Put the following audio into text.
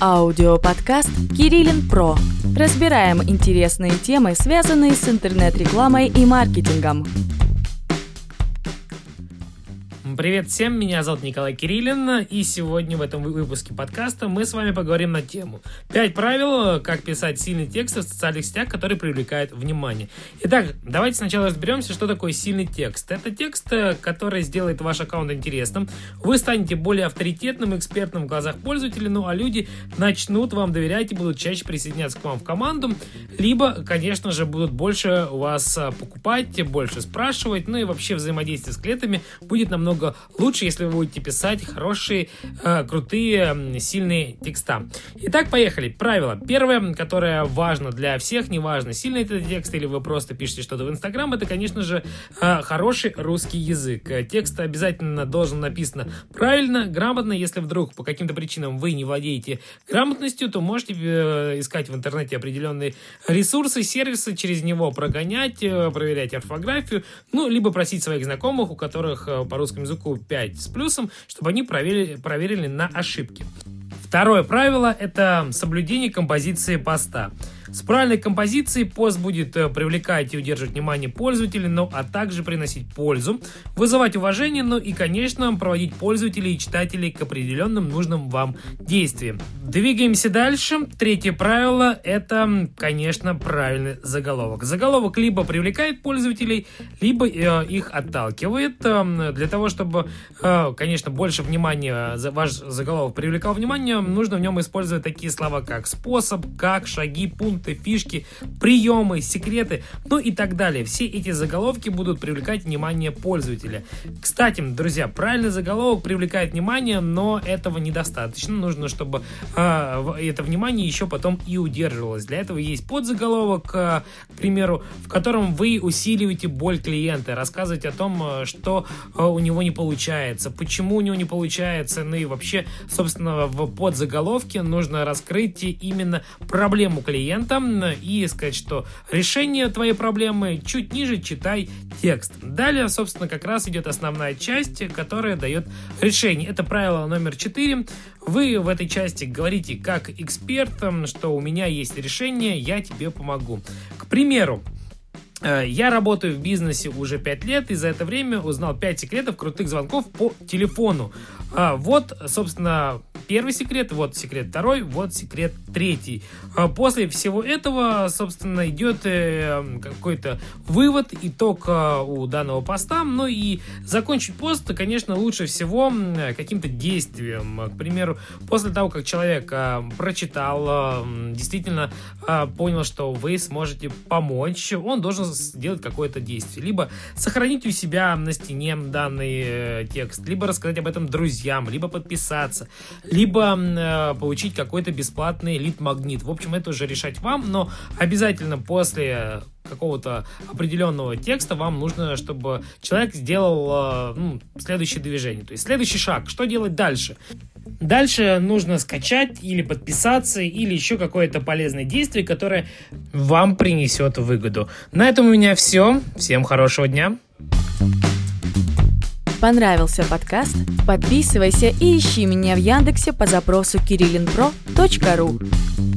Аудиоподкаст «Кириллин Про». Разбираем интересные темы, связанные с интернет-рекламой и маркетингом. Привет всем, меня зовут Николай Кириллин, и сегодня в этом выпуске подкаста мы с вами поговорим на тему 5 правил, как писать сильный текст в социальных сетях, который привлекает внимание. Итак, давайте сначала разберемся, что такое сильный текст. Это текст, который сделает ваш аккаунт интересным, вы станете более авторитетным, экспертным в глазах пользователей, ну а люди начнут вам доверять и будут чаще присоединяться к вам в команду, либо, конечно же, будут больше вас покупать, больше спрашивать, ну и вообще взаимодействие с клиентами будет намного лучше, если вы будете писать хорошие, э, крутые, сильные текста. Итак, поехали. Правило. Первое, которое важно для всех, неважно, сильный это текст или вы просто пишете что-то в Инстаграм, это, конечно же, э, хороший русский язык. Текст обязательно должен написано правильно, грамотно. Если вдруг по каким-то причинам вы не владеете грамотностью, то можете э, искать в интернете определенные ресурсы, сервисы, через него прогонять, э, проверять орфографию, ну, либо просить своих знакомых, у которых э, по русскому языку языку 5 с плюсом, чтобы они проверили, проверили на ошибки. Второе правило – это соблюдение композиции поста. С правильной композицией пост будет э, привлекать и удерживать внимание пользователей, но а также приносить пользу, вызывать уважение, ну и, конечно, проводить пользователей и читателей к определенным нужным вам действиям. Двигаемся дальше. Третье правило – это, конечно, правильный заголовок. Заголовок либо привлекает пользователей, либо э, их отталкивает. Э, для того, чтобы, э, конечно, больше внимания ваш заголовок привлекал внимание, нужно в нем использовать такие слова, как способ, как, шаги, пункт, пункты, фишки, приемы, секреты, ну и так далее. Все эти заголовки будут привлекать внимание пользователя. Кстати, друзья, правильный заголовок привлекает внимание, но этого недостаточно. Нужно, чтобы э, это внимание еще потом и удерживалось. Для этого есть подзаголовок, э, к примеру, в котором вы усиливаете боль клиента, рассказывать о том, э, что у него не получается, почему у него не получается, ну и вообще, собственно, в подзаголовке нужно раскрыть именно проблему клиента, там и сказать, что решение твоей проблемы чуть ниже читай текст. Далее, собственно, как раз идет основная часть, которая дает решение. Это правило номер 4. Вы в этой части говорите как эксперт, что у меня есть решение, я тебе помогу. К примеру, Э, я работаю в бизнесе уже 5 лет, и за это время узнал 5 секретов крутых звонков по телефону. А, вот, собственно, первый секрет, вот секрет второй, вот секрет третий. А после всего этого, собственно, идет э, какой-то вывод, итог э, у данного поста. Ну и закончить пост, конечно, лучше всего каким-то действием. К примеру, после того, как человек прочитал, действительно понял, что вы сможете помочь, он должен сделать какое-то действие. Либо сохранить у себя на стене данный э, текст, либо рассказать об этом друзьям, либо подписаться, либо э, получить какой-то бесплатный лид-магнит. В общем, это уже решать вам, но обязательно после какого-то определенного текста вам нужно, чтобы человек сделал э, ну, следующее движение. То есть следующий шаг. Что делать дальше? Дальше нужно скачать или подписаться, или еще какое-то полезное действие, которое вам принесет выгоду. На этом у меня все. Всем хорошего дня. Понравился подкаст? Подписывайся и ищи меня в Яндексе по запросу kirillinpro.ru